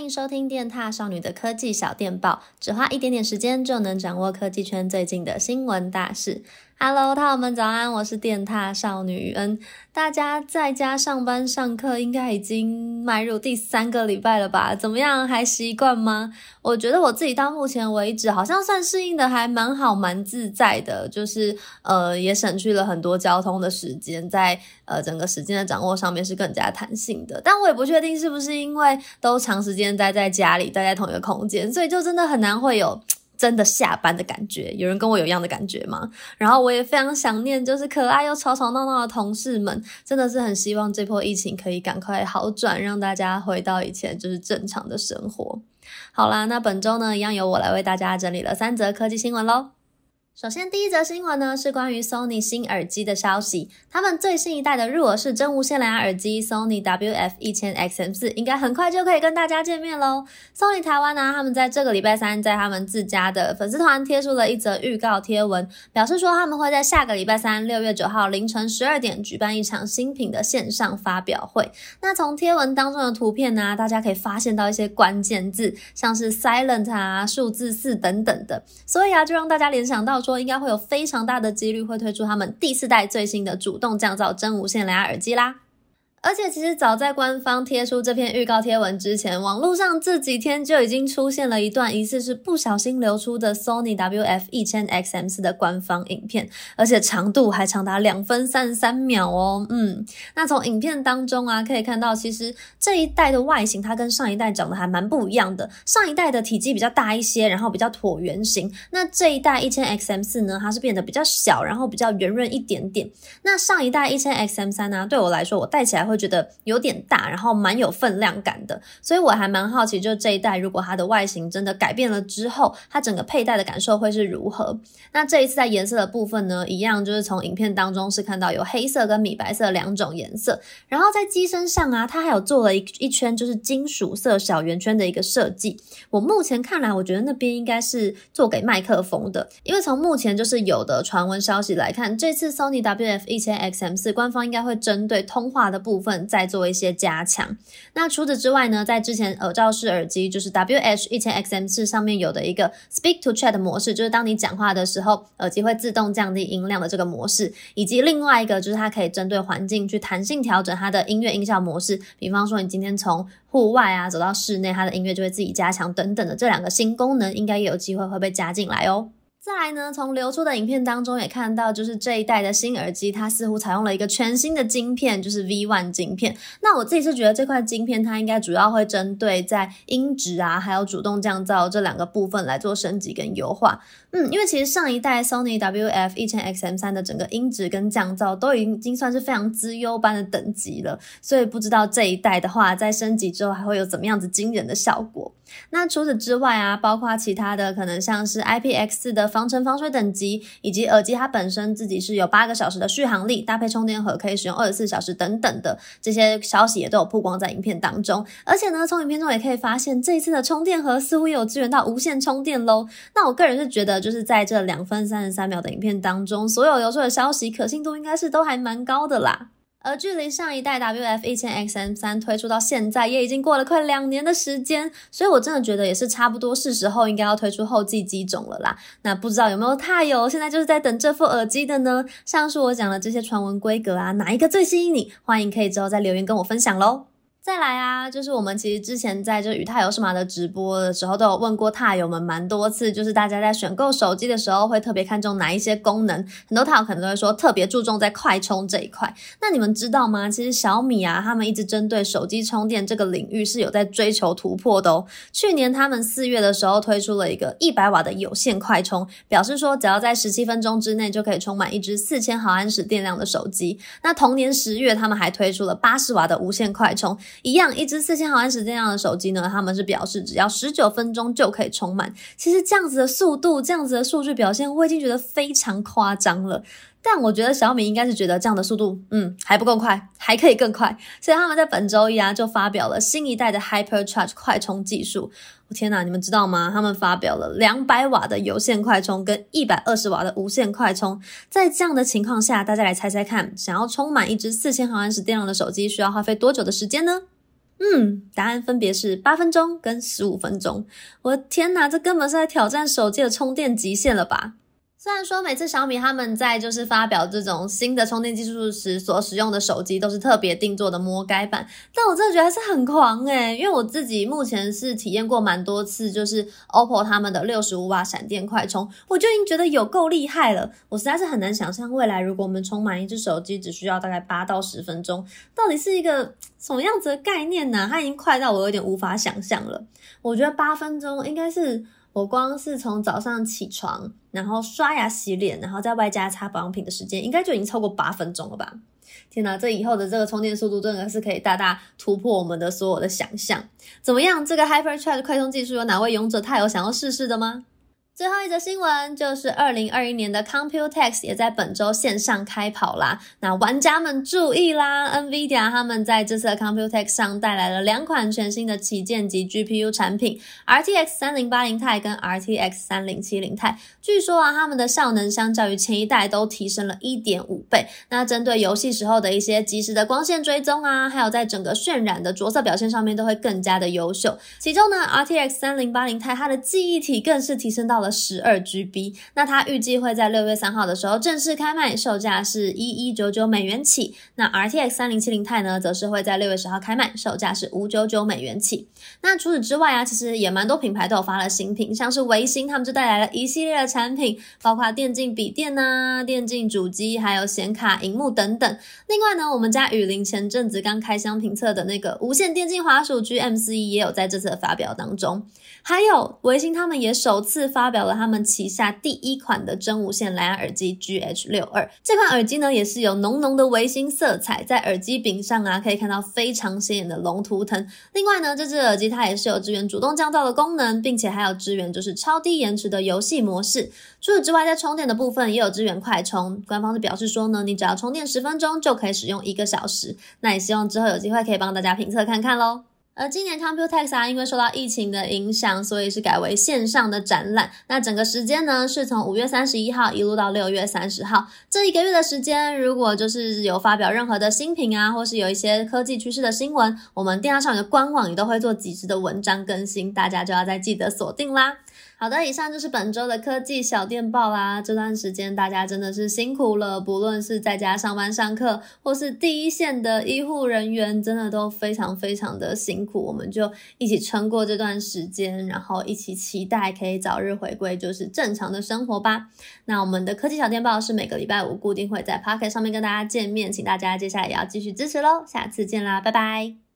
欢迎收听电踏少女的科技小电报，只花一点点时间就能掌握科技圈最近的新闻大事。Hello，大家们早安，我是电踏少女恩。大家在家上班上课，应该已经迈入第三个礼拜了吧？怎么样，还习惯吗？我觉得我自己到目前为止，好像算适应的还蛮好，蛮自在的。就是呃，也省去了很多交通的时间，在呃整个时间的掌握上面是更加弹性的。但我也不确定是不是因为都长时间待在家里，待在同一个空间，所以就真的很难会有。真的下班的感觉，有人跟我有一样的感觉吗？然后我也非常想念，就是可爱又吵吵闹闹的同事们，真的是很希望这波疫情可以赶快好转，让大家回到以前就是正常的生活。好啦，那本周呢，一样由我来为大家整理了三则科技新闻喽。首先，第一则新闻呢是关于 Sony 新耳机的消息。他们最新一代的入耳式真无线蓝牙耳机 Sony WF-1000XM4 应该很快就可以跟大家见面喽。Sony 台湾呢，他们在这个礼拜三在他们自家的粉丝团贴出了一则预告贴文，表示说他们会在下个礼拜三六月九号凌晨十二点举办一场新品的线上发表会。那从贴文当中的图片呢，大家可以发现到一些关键字，像是 Silent 啊、数字四等等的，所以啊，就让大家联想到说。说应该会有非常大的几率会推出他们第四代最新的主动降噪真无线蓝牙耳机啦。而且，其实早在官方贴出这篇预告贴文之前，网络上这几天就已经出现了一段疑似是不小心流出的 Sony WF-1000XM4 的官方影片，而且长度还长达两分三十三秒哦。嗯，那从影片当中啊，可以看到，其实这一代的外形它跟上一代长得还蛮不一样的。上一代的体积比较大一些，然后比较椭圆形。那这一代 1000XM4 呢，它是变得比较小，然后比较圆润一点点。那上一代 1000XM3 呢，对我来说，我戴起来会觉得有点大，然后蛮有分量感的，所以我还蛮好奇，就这一代如果它的外形真的改变了之后，它整个佩戴的感受会是如何？那这一次在颜色的部分呢，一样就是从影片当中是看到有黑色跟米白色两种颜色，然后在机身上啊，它还有做了一一圈就是金属色小圆圈的一个设计。我目前看来，我觉得那边应该是做给麦克风的，因为从目前就是有的传闻消息来看，这次 Sony WF-1000XM4 官方应该会针对通话的部。部分再做一些加强。那除此之外呢，在之前耳罩式耳机就是 WH-1000XM4 上面有的一个 Speak to Chat 模式，就是当你讲话的时候，耳机会自动降低音量的这个模式，以及另外一个就是它可以针对环境去弹性调整它的音乐音效模式。比方说，你今天从户外啊走到室内，它的音乐就会自己加强等等的这两个新功能，应该也有机会会被加进来哦。再来呢，从流出的影片当中也看到，就是这一代的新耳机，它似乎采用了一个全新的晶片，就是 V One 晶片。那我自己是觉得这块晶片它应该主要会针对在音质啊，还有主动降噪这两个部分来做升级跟优化。嗯，因为其实上一代 Sony WF-1000XM3 的整个音质跟降噪都已经算是非常资优般的等级了，所以不知道这一代的话，在升级之后还会有怎么样子惊人的效果。那除此之外啊，包括其他的可能像是 IPX4 的防尘防水等级，以及耳机它本身自己是有八个小时的续航力，搭配充电盒可以使用二十四小时等等的这些消息也都有曝光在影片当中。而且呢，从影片中也可以发现，这一次的充电盒似乎也有支援到无线充电喽。那我个人是觉得，就是在这两分三十三秒的影片当中，所有流出的消息可信度应该是都还蛮高的啦。而距离上一代 WF 一千 XM 三推出到现在，也已经过了快两年的时间，所以我真的觉得也是差不多是时候应该要推出后继机种了啦。那不知道有没有踏友现在就是在等这副耳机的呢？上述我讲的这些传闻规格啊，哪一个最吸引你？欢迎可以之后再留言跟我分享喽。再来啊，就是我们其实之前在这与獭有什么的直播的时候，都有问过獭友们蛮多次，就是大家在选购手机的时候会特别看重哪一些功能？很多獭友可能都会说特别注重在快充这一块。那你们知道吗？其实小米啊，他们一直针对手机充电这个领域是有在追求突破的哦。去年他们四月的时候推出了一个一百瓦的有线快充，表示说只要在十七分钟之内就可以充满一支四千毫安时电量的手机。那同年十月，他们还推出了八十瓦的无线快充。一样，一支四千毫安时电量的手机呢，他们是表示只要十九分钟就可以充满。其实这样子的速度，这样子的数据表现，我已经觉得非常夸张了。但我觉得小米应该是觉得这样的速度，嗯，还不够快，还可以更快。所以他们在本周一啊，就发表了新一代的 HyperCharge 快充技术。我天哪，你们知道吗？他们发表了两百瓦的有线快充跟一百二十瓦的无线快充。在这样的情况下，大家来猜猜看，想要充满一支四千毫安时电量的手机，需要花费多久的时间呢？嗯，答案分别是八分钟跟十五分钟。我的天哪，这根本是在挑战手机的充电极限了吧？虽然说每次小米他们在就是发表这种新的充电技术时所使用的手机都是特别定做的魔改版，但我真的觉得还是很狂诶，因为我自己目前是体验过蛮多次，就是 OPPO 他们的六十五瓦闪电快充，我就已经觉得有够厉害了。我实在是很难想象未来如果我们充满一只手机只需要大概八到十分钟，到底是一个什么样子的概念呢？它已经快到我有点无法想象了。我觉得八分钟应该是。我光是从早上起床，然后刷牙洗脸，然后再外加擦保养品的时间，应该就已经超过八分钟了吧？天哪，这以后的这个充电速度真的是可以大大突破我们的所有的想象。怎么样？这个 Hypercharge 快充技术有哪位勇者他有想要试试的吗？最后一则新闻就是二零二一年的 Computex 也在本周线上开跑啦。那玩家们注意啦，NVIDIA 他们在这次的 Computex 上带来了两款全新的旗舰级 GPU 产品，RTX 三零八零 Ti 跟 RTX 三零七零 Ti。据说啊，他们的效能相较于前一代都提升了一点五倍。那针对游戏时候的一些即时的光线追踪啊，还有在整个渲染的着色表现上面都会更加的优秀。其中呢，RTX 三零八零 Ti 它的记忆体更是提升到了。十二 GB，那它预计会在六月三号的时候正式开卖，售价是一一九九美元起。那 RTX 三零七零 Ti 呢，则是会在六月十号开卖，售价是五九九美元起。那除此之外啊，其实也蛮多品牌都有发了新品，像是微星他们就带来了一系列的产品，包括电竞笔电呐、啊、电竞主机，还有显卡、荧幕等等。另外呢，我们家雨林前阵子刚开箱评测的那个无线电竞滑鼠 GM41 也有在这次的发表当中。还有微星他们也首次发表。有了他们旗下第一款的真无线蓝牙耳机 GH62，这款耳机呢也是有浓浓的维新色彩，在耳机柄上啊可以看到非常显眼的龙图腾。另外呢，这只耳机它也是有支援主动降噪的功能，并且还有支援就是超低延迟的游戏模式。除此之外，在充电的部分也有支援快充。官方是表示说呢，你只要充电十分钟就可以使用一个小时。那也希望之后有机会可以帮大家评测看看喽。而今年 Computex 啊，因为受到疫情的影响，所以是改为线上的展览。那整个时间呢，是从五月三十一号一路到六月三十号，这一个月的时间。如果就是有发表任何的新品啊，或是有一些科技趋势的新闻，我们电商上的官网也都会做及时的文章更新，大家就要再记得锁定啦。好的，以上就是本周的科技小电报啦。这段时间大家真的是辛苦了，不论是在家上班上课，或是第一线的医护人员，真的都非常非常的辛苦。我们就一起撑过这段时间，然后一起期待可以早日回归就是正常的生活吧。那我们的科技小电报是每个礼拜五固定会在 Pocket 上面跟大家见面，请大家接下来也要继续支持喽。下次见啦，拜拜。